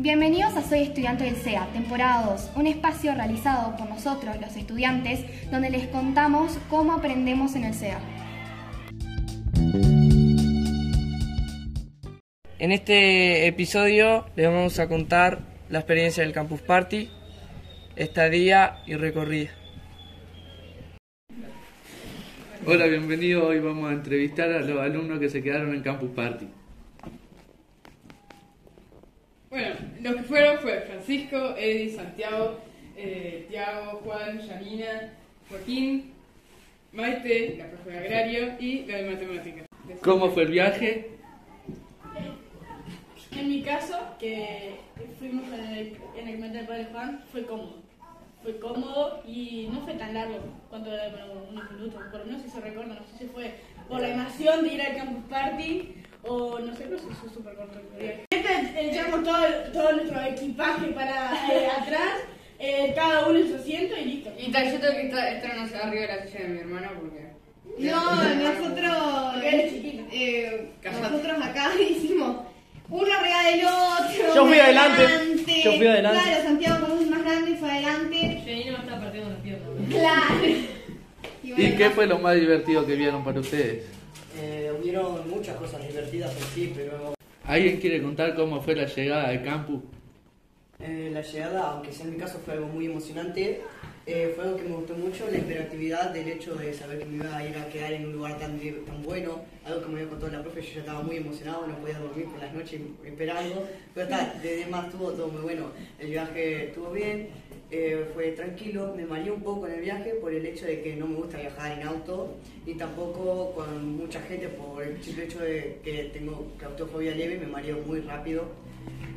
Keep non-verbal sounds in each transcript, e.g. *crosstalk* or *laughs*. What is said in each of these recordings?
Bienvenidos a Soy Estudiante del SEA, temporada 2, un espacio realizado por nosotros, los estudiantes, donde les contamos cómo aprendemos en el SEA. En este episodio les vamos a contar la experiencia del Campus Party, estadía y recorrida. Hola, bienvenido. Hoy vamos a entrevistar a los alumnos que se quedaron en Campus Party. Bueno, los que fueron fue Francisco, Eddie, Santiago, eh, Tiago, Juan, Janina, Joaquín, Maite, la profe de agrario y la de matemáticas. ¿Cómo fue el viaje? En mi caso, que fuimos en el, en el Metal Padre Juan, fue cómodo. Fue cómodo y no fue tan largo, bueno, unos minutos, por lo menos si se recuerda, no sé si fue por la emoción de ir al Campus Party o no sé, pero se hizo súper corto el viaje. Echamos todo, todo nuestro equipaje para eh, atrás, eh, cada uno en su asiento y listo. Y tal, yo tengo que estar, estar no sé, arriba de la silla de mi hermana porque... No, nosotros, eh, nosotros acá *laughs* hicimos uno arriba del otro. Yo fui adelante, yo fui adelante. Claro, Santiago como es más grande fue adelante. Janina me estaba partiendo las piernas. Claro. ¿Y bueno, qué fue lo más divertido que vieron para ustedes? Eh, hubieron muchas cosas divertidas en sí, pero ¿Alguien quiere contar cómo fue la llegada al campus? eh, la llegada, aunque sea en mi caso, fue algo muy emocionante. Eh, fue algo que me gustó mucho, la hiperactividad del hecho de saber que me iba a ir a quedar en un lugar tan, tan bueno, algo que me había contado la profe, yo ya estaba muy emocionado, no podía dormir por las noches esperando, pero está, de demás estuvo todo muy bueno, el viaje estuvo bien, eh, fue tranquilo, me mareé un poco en el viaje por el hecho de que no me gusta viajar en auto y tampoco con mucha gente por el simple hecho de que tengo claustrofobia leve, me mareo muy rápido.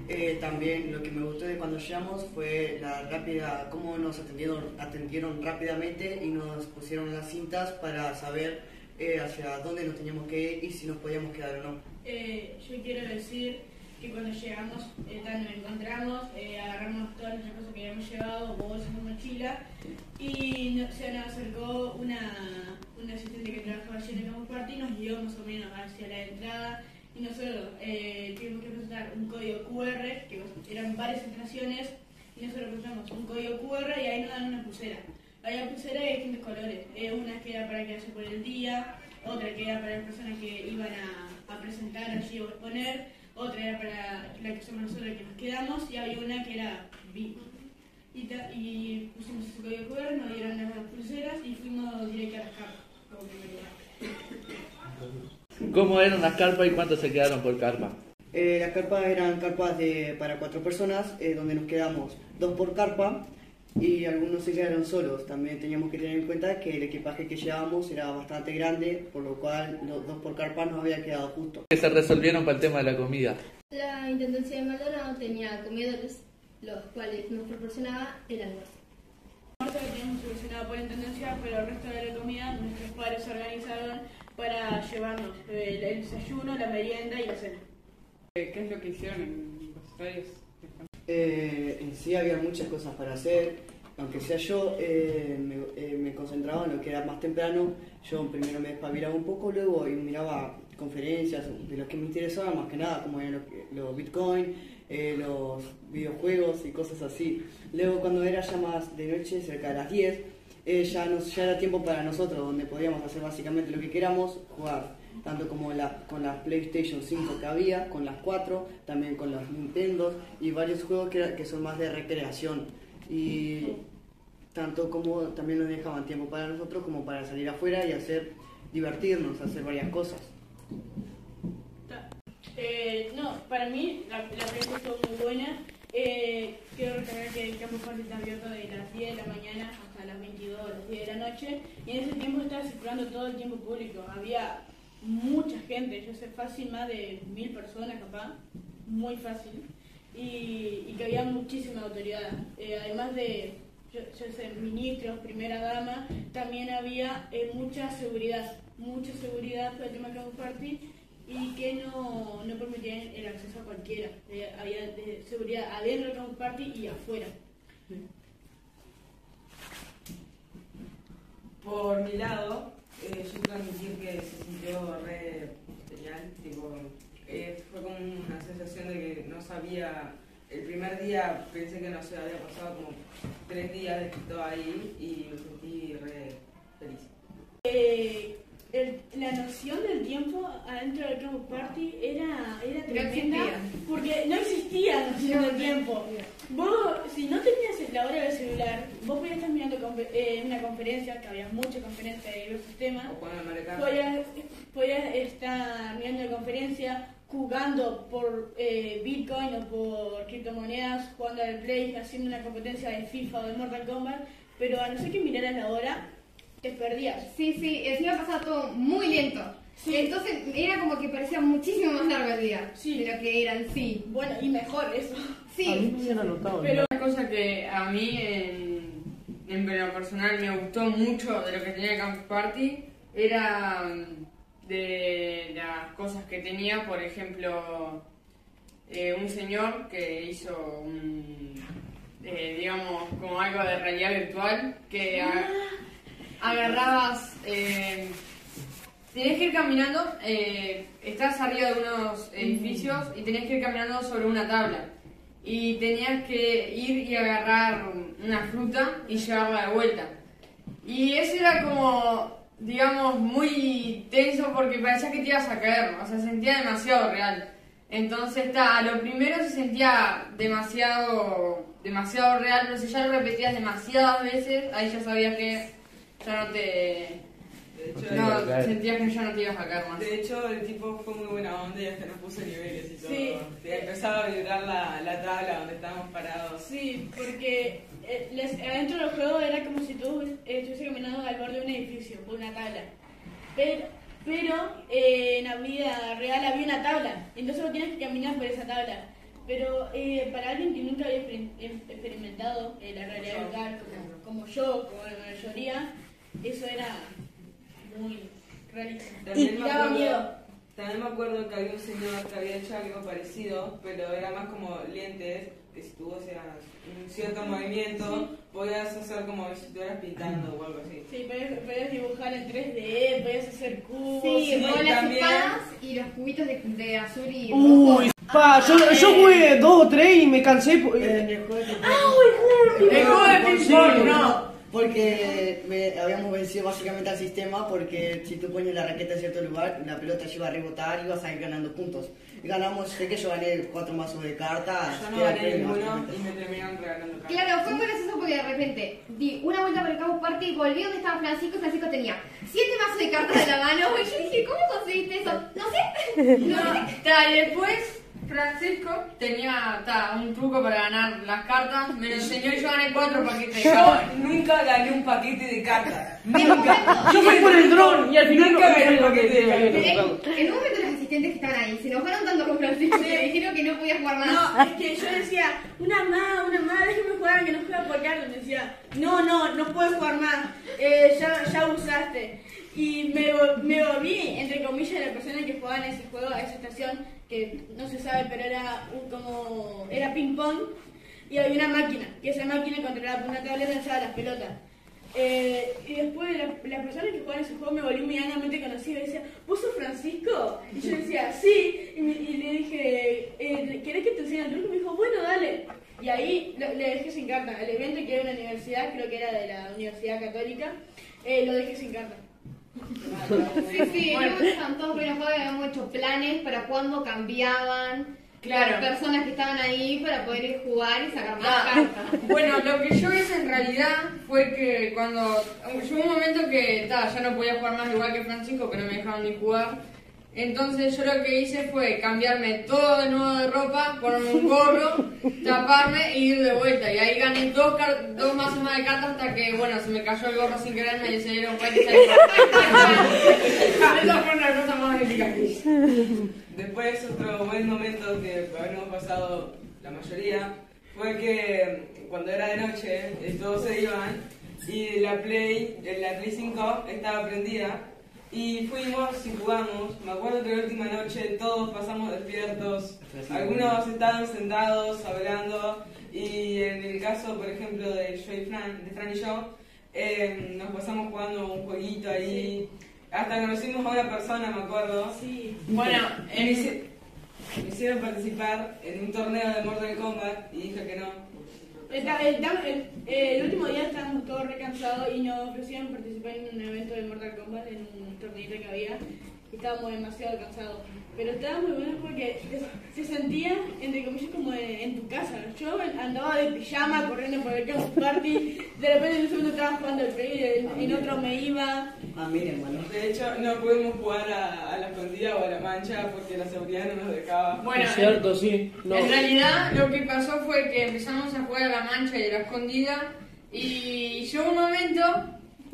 Eh, también lo que me gustó de cuando llegamos fue la rápida, cómo nos atendieron, atendieron rápidamente y nos pusieron las cintas para saber eh, hacia dónde nos teníamos que ir y si nos podíamos quedar o no. Eh, yo quiero decir que cuando llegamos, eh, tan- nos encontramos, eh, agarramos todas nuestras cosas que habíamos llevado, bolsas, mochila, y se nos acercó una, una asistente que trabajaba allí en el Campus Party y nos guió más o menos hacia la entrada. Y nosotros eh, tuvimos que presentar un código QR, que eran varias estaciones, y nosotros presentamos un código QR y ahí nos dan una pulsera. Había pulseras de distintos colores. Eh, una que era para quedarse por el día, otra que era para las personas que iban a, a presentar allí o exponer, otra era para la que somos nosotros que nos quedamos y había una que era VIP. Y, y pusimos ese código QR, nos dieron las pulseras y fuimos directo a las carpas. ¿Cómo eran las carpas y cuántos se quedaron por carpa? Eh, las carpas eran carpas de, para cuatro personas, eh, donde nos quedamos dos por carpa y algunos se quedaron solos. También teníamos que tener en cuenta que el equipaje que llevábamos era bastante grande, por lo cual los dos por carpa nos había quedado justo. ¿Qué se resolvieron para el tema de la comida? La Intendencia de Maldonado tenía comedores, los cuales nos proporcionaba el almuerzo. almuerzo que teníamos solucionado por intendencia, pero el resto de la comida nuestros padres se organizaron para llevarnos el, el desayuno, la merienda y la cena. ¿Qué es lo que hicieron en los estadios? Eh, en sí había muchas cosas para hacer, aunque sea yo eh, me, eh, concentraba en lo que era más temprano, yo primero me despabilaba un poco, luego y miraba conferencias de lo que me interesaba más que nada, como eran los, los bitcoin, eh, los videojuegos y cosas así. Luego cuando era ya más de noche, cerca de las 10, eh, ya, nos, ya era tiempo para nosotros, donde podíamos hacer básicamente lo que queramos, jugar tanto como la, con las PlayStation 5 que había, con las 4, también con los Nintendo y varios juegos que, que son más de recreación. Y tanto como también nos dejaban tiempo para nosotros como para salir afuera y hacer, divertirnos, hacer varias cosas. Eh, no, para mí la, la experiencia estuvo muy buena. Eh, quiero recalcar que el campo Party está abierto de las 10 de la mañana hasta las 22 o las 10 de la noche y en ese tiempo estaba circulando todo el tiempo público. Había mucha gente, yo sé fácil más de mil personas capaz, muy fácil, y, que había muchísima autoridad. Eh, además de, yo, sé, ministros, primera dama, también había eh, mucha seguridad, mucha seguridad por el tema Campus Party y que no, no permitían el acceso a cualquiera. Eh, había seguridad adentro del Campus Party y afuera. Por mi lado, eh, yo puedo admitir que se sintió re genial, eh, fue como una sensación de que no sabía el primer día pensé que no sé, había pasado como tres días de que ahí y me sentí re feliz. Eh, el- la noción del tiempo adentro del Campus Party era, era tremenda porque no existía noción del tiempo. Vos, si no tenías la hora del celular, vos podías estar mirando eh, una conferencia, que había muchas conferencias de diversos temas, podías, podías estar mirando la conferencia, jugando por eh, Bitcoin o por criptomonedas, jugando al Play, haciendo una competencia de FIFA o de Mortal Kombat, pero a no ser que miraras la hora, te perdías. Sí, sí, encima pasaba todo muy lento. Entonces era como que parecía muchísimo más largo el día Sí. de lo que era en sí. Bueno, y mejor eso. Sí, Pero una cosa que a mí en, en lo personal me gustó mucho de lo que tenía Campus Party era mm, de las cosas que tenía, por ejemplo, eh, un señor que hizo un, eh, digamos, como algo de realidad virtual, que a- agarrabas, eh, tenías que ir caminando, eh, estás arriba de unos edificios y tenías que ir caminando sobre una tabla. Y tenías que ir y agarrar una fruta y llevarla de vuelta. Y eso era como, digamos, muy tenso porque parecía que te ibas a caer, o sea, se sentía demasiado real. Entonces, está, a lo primero se sentía demasiado, demasiado real, pero si ya lo repetías demasiadas veces, ahí ya sabías que ya no te... De hecho, No, el, sentías que ya no te ibas a caer más. de hecho, el tipo fue muy buena onda y hasta nos puso niveles y todo. Sí. Y empezaba a vibrar la, la tabla donde estábamos parados. Sí, porque eh, les- adentro del juego era como si tú eh, estuviese caminando al borde de un edificio, por una tabla. Pero, pero eh, en la vida real había una tabla, entonces vos tienes que caminar por esa tabla. Pero eh, para alguien que nunca había exper- em- experimentado eh, la realidad virtual, como, como yo, como la mayoría, eso era muy realista. También Y me daba acuerdo- miedo. También me acuerdo que había un señor que había hecho algo parecido, pero era más como lentes, que si tú hacías un cierto movimiento, podías hacer como si estuvieras pintando o algo así. Sí, podías, podías dibujar en 3D, podías hacer cubos. sí, sí, con las también. espadas y los cubitos de, de azul y Uy, rojo. pa, yo, yo jugué dos o tres y me cansé. po- En el juego de El juego de ping pong, no. Porque me- habíamos vencido básicamente al sistema porque si tú pones la raqueta en cierto lugar, la pelota se iba a rebotar y ibas a ir ganando puntos. Y ganamos, sé que yo gané cuatro mazos de cartas. Yo no gané ninguno y me terminaron regalando cartas. Claro, fue muy gracioso porque de repente di una vuelta por el Campus Party, volví donde estaba Francisco y Francisco tenía siete mazos de cartas de la mano. Y yo dije, ¿cómo conseguiste eso? No sé. *laughs* No, ta, y después Francisco tenía ta, un truco para ganar las cartas, me lo enseñó y yo gané cuatro paquetes de Yo cartas. nunca gané un paquete de cartas. Nunca. Yo fui por el dron y al final Nunca gané un paquete de cartas. en un momento los asistentes que estaban ahí se enojaron tanto con Francisco que le dijeron que no podía jugar más. No, es que yo decía, una más, una más, déjeme jugar, que no juega por cartas. Me decía, no, no, no puedes jugar más, eh, ya, ya usaste. Y me, vol- me volví, entre comillas, la persona que jugaba en ese juego, a esa estación, que no se sabe, pero era un, como, era ping pong, y había una máquina, y esa máquina controlada por una tableta lanzaba las pelotas. Eh, y después la, la persona que jugaba ese juego me volvió medianamente conocida y decía, ¿vos sos Francisco? Y yo decía, sí, y, me- y le dije, eh, ¿querés que te enseñe el truco? Y me dijo, bueno, dale. Y ahí lo- le dejé sin carta. El evento que era una universidad, creo que era de la Universidad Católica, eh, lo dejé sin carta. Sí, sí, Bueno. todos enojados y habíamos hecho planes para cuando cambiaban Claro. las personas que estaban ahí para poder ir jugar y sacar más Ah, cartas. *laughs* Bueno, lo que yo hice en realidad fue que cuando llegó un momento que ta, ya no podía jugar más igual que Francisco, que no me dejaban ni jugar. Entonces yo lo que hice fue cambiarme todo de nuevo de ropa, ponerme un gorro, *laughs* taparme e ir de vuelta. Y ahí gané dos, car- dos mazos más de cartas hasta que, bueno, se me cayó el gorro sin querer, me se dieron cuenta y salí. Esa fue una cosa más épica que hice. Después, otro buen momento que habíamos pasado la mayoría fue que cuando era de noche eh, todos se iban y la Play, la Play 5 estaba prendida y fuimos y jugamos. Me acuerdo que la última noche todos pasamos despiertos, algunos estaban sentados hablando y en el caso, por ejemplo, de yo y Fran, de Fran y yo, eh, nos pasamos jugando un jueguito ahí. Hasta conocimos a una persona, me acuerdo. Sí. Bueno, me hicieron participar en un torneo de Mortal Kombat y dije que no. El, el- el último día estábamos todos recansados y nos ofrecieron participar en un evento de Mortal Kombat, en un torneito que había. Y estábamos demasiado cansados. Pero estaba muy bueno porque se, se sentía, entre comillas, como en, en tu casa. Yo andaba de pijama corriendo por el campus party. De repente en un segundo estaba jugando el play, en, en otro me iba. Ah, miren, hermano. De hecho, no pudimos jugar a, escondida o a la mancha porque la seguridad no nos dejaba. Bueno, Es cierto, sí. No. En realidad lo que pasó fue que empezamos a jugar a la mancha y a la escondida y llegó un momento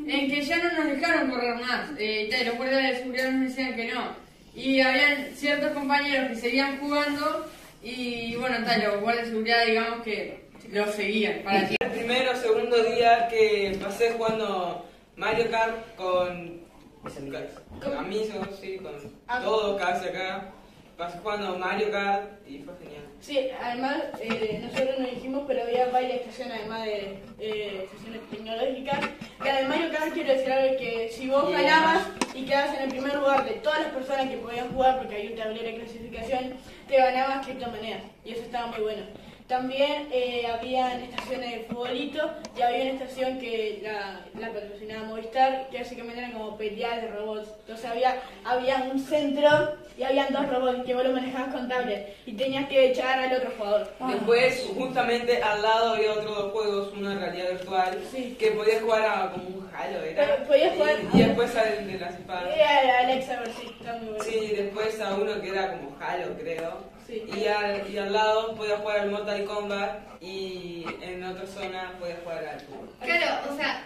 en que ya no nos dejaron correr más. Eh, los guardias de seguridad nos decían que no. Y habían ciertos compañeros que seguían jugando y bueno, tal, los guardias de seguridad digamos que los seguían para. El primero o segundo día que pasé jugando Mario Kart con, con amigos, sí, con Ah. todo casi acá. Pasé jugando Mario Kart y fue genial. Sí, además eh, nosotros nos dijimos, pero había varias estaciones además de eh, estaciones tecnológicas. Que además yo cada quiero decir algo que si vos ganabas y quedabas en el primer lugar de todas las personas que podían jugar, porque hay un tablero de clasificación, te ganabas criptomonedas y eso estaba muy bueno. También eh, habían estaciones de futbolito y había una estación que la, la patrocinaba Movistar, que básicamente eran como peleas de robots. Entonces había, había un centro y habían dos robots que vos lo manejabas con tablet y tenías que echar al otro jugador. Después, justamente al lado había otros dos juegos, uno de realidad virtual, Sí. que podías jugar a como un Halo, ¿era? Podías jugar Y, después al de las espadas. Era Alexa, sí, está muy bueno. Sí, después a uno que era como Halo, creo. Sí. Y, al, y al lado podías jugar al Mortal Kombat y en otra zona podías jugar al fútbol. Claro, o sea,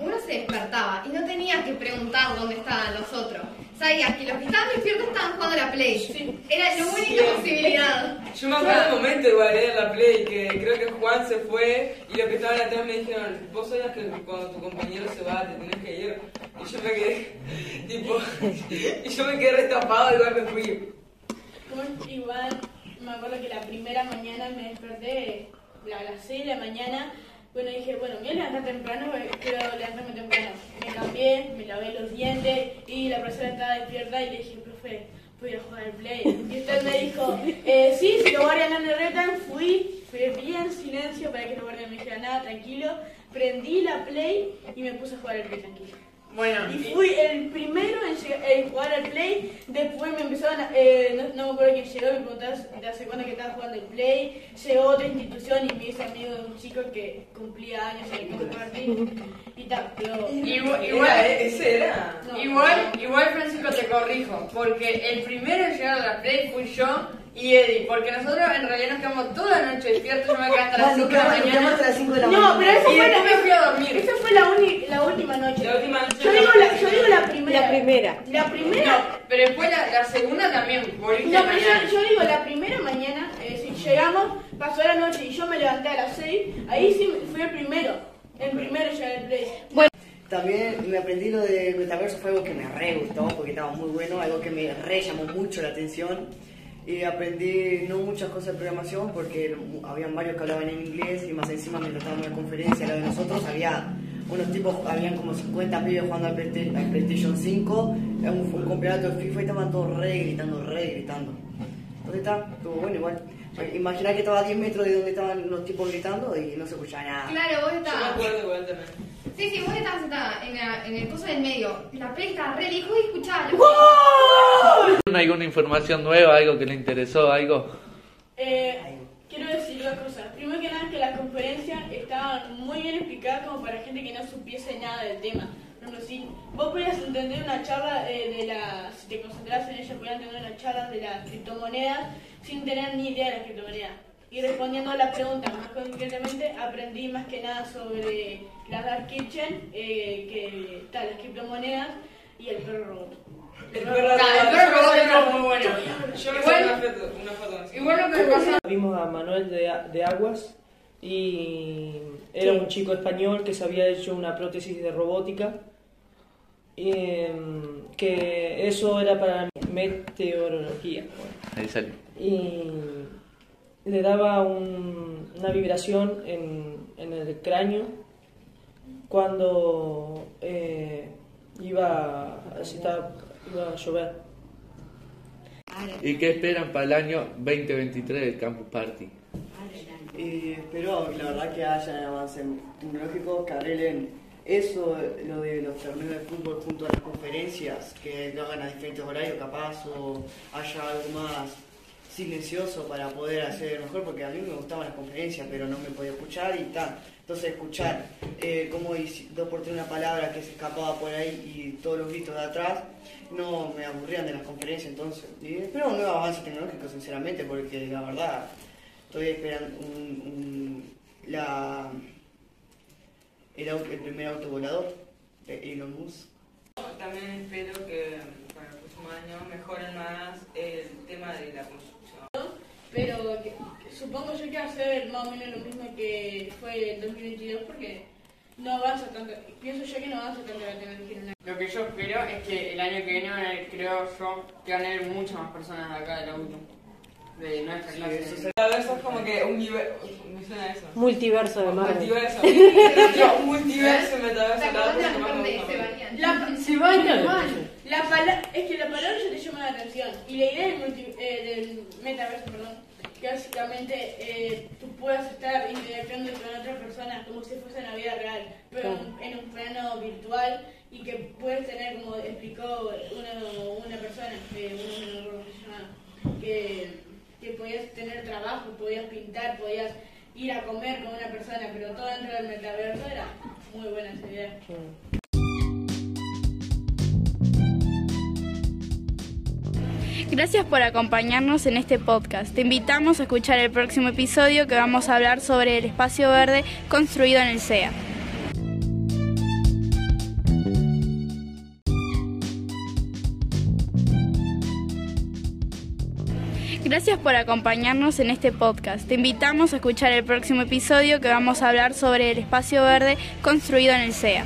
uno se despertaba y no tenías que preguntar dónde estaban los otros. Sabías que los que estaban despiertos estaban jugando a la Play. Sí. Era la única posibilidad. Yo me acuerdo un momento igual en la Play que creo que Juan se fue y los que estaban atrás me dijeron, vos sabías que cuando tu compañero se va te tienes que ir. Y yo me quedé, *laughs* tipo, *laughs* y yo me quedé restapado igual me fui. Igual me acuerdo que la primera mañana me desperté a las 6 de la mañana. Bueno, dije, bueno, me voy a levantar temprano, quiero levantarme temprano. Me cambié, me lavé los dientes y la profesora estaba despierta y le dije, profe, voy a jugar al play. Y usted me dijo, eh, sí, si los guardias no me retan, fui, fui bien en silencio para que los guardias no me dijeran nada, tranquilo. Prendí la play y me puse a jugar al play tranquilo. Bueno, Y fui el primero en, jugar al play. Después me empezaron a. eh, no, no me acuerdo quién llegó, me preguntaba de hace cuándo que estaba jugando el play. Llegó otra institución y me hice amigo de un chico que cumplía años en el Party. Y tal, pero. igual, Era, igual, eh, ese era. no, igual, igual Francisco te corrijo, porque el primero en llegar a la Play fui yo y Eddie, porque nosotros en realidad nos quedamos toda la noche despiertos, yo me quedé hasta las 5 de la mañana. hasta las 5 de la No, pero eso Y fue después me la, fui a dormir. esa fue la, uni- la última noche. La última noche. Yo digo la, yo digo la primera. La primera. La primera. No, pero después la, la segunda también, No, pero yo, yo digo la primera mañana, es decir, llegamos, pasó la noche y yo me levanté a las 6, ahí sí fui el primero, el primero ya el play. También me aprendí lo de metaverso, fue algo que me re gustó porque estaba muy bueno, algo que me re llamó mucho la atención. Y aprendí no muchas cosas de programación porque habían varios que hablaban en inglés y más encima mientras estábamos en conferencia, la de nosotros, había unos tipos, habían como 50 pibes jugando al, Playsta- al PlayStation 5, era un, un campeonato de FIFA y estaban todos re gritando, re gritando. Entonces está, estuvo bueno igual. Imaginar que estaba a 10 metros de donde estaban los tipos gritando y no se escuchaba nada. Claro, vos Yo me estabas. acuerdo igual también. Sí, sí, vos estabas sentada en, la- en el coso del medio. La play estaba re lejos y escuchabas. ¿Alguna información nueva, algo que le interesó, algo? Eh, quiero decir dos cosas. Primero que nada, que las conferencias estaban muy bien explicadas como para gente que no supiese nada del tema. Ejemplo, si vos podías entender una charla eh, de las, si te concentras en ella, podías entender una charla de las criptomonedas sin tener ni idea de las criptomonedas. Y respondiendo a la pregunta más concretamente, aprendí más que nada sobre las Dark Kitchen, eh, que tal, las criptomonedas y el perro robot. El perro robot. Muy bueno. Yo me Igual- saqué una foto, una foto así. Igual lo que me pasó Vimos a Manuel de, de Aguas y era un chico español que se había hecho una prótesis de robótica. Y, em, que eso era para meteorología. bueno. Ahí salió. y le daba un- una vibración en, en el cráneo cuando eh, iba, estaba- iba a llover. ¿Y qué esperan para el año 2023 del Campus Party? Y espero, la verdad, que haya avances tecnológicos que arreglen eso, lo de los torneos de fútbol junto a las conferencias, que lo hagan a diferentes horarios capaz o haya algo más silencioso para poder hacer mejor, porque a mí me gustaban las conferencias, pero no me podía escuchar y tal. Entonces escuchar eh, cómo dos por tres una palabra que se escapaba por ahí y todos los gritos de atrás, no me aburrían de las conferencias entonces. Y espero un nuevo avance tecnológico, sinceramente, porque la verdad estoy esperando un- la, el, au- el primer auto volador de Elon Musk. También espero que para el próximo año mejoren más el tema de la construcción. Pero que- que supongo yo que va a ser más o menos lo mismo que fue el 2022 porque no avanza tanto. Pienso yo que no avanza tanto la tecnología. Lo que yo espero es que el año que viene van a haber, creo yo, que van a haber muchas más personas de acá del auto. De nuestra Sí, clase. eso es- como que un universo. Eso. Multiverso de Marvel. Multiverso. Multiverso metaverso. ¿Te la que Se baña mal. la pala- es que la palabra ya te llama la atención. Y la idea del, multi- eh, del metaverso, perdón, que básicamente eh, tú puedas estar interactuando con otras personas como si fuese en la vida real, pero en, en un plano virtual y que puedes tener, como explicó una, una persona, que no me acuerdo cómo se llama, que, que podías tener trabajo, podías pintar, podías ir a comer con una persona, pero todo dentro del metaverso era muy buena esa idea. Gracias por acompañarnos en este podcast. Te invitamos a escuchar el próximo episodio que vamos a hablar sobre el espacio verde construido en el CEA. Gracias por acompañarnos en este podcast. Te invitamos a escuchar el próximo episodio que vamos a hablar sobre el espacio verde construido en el CEA.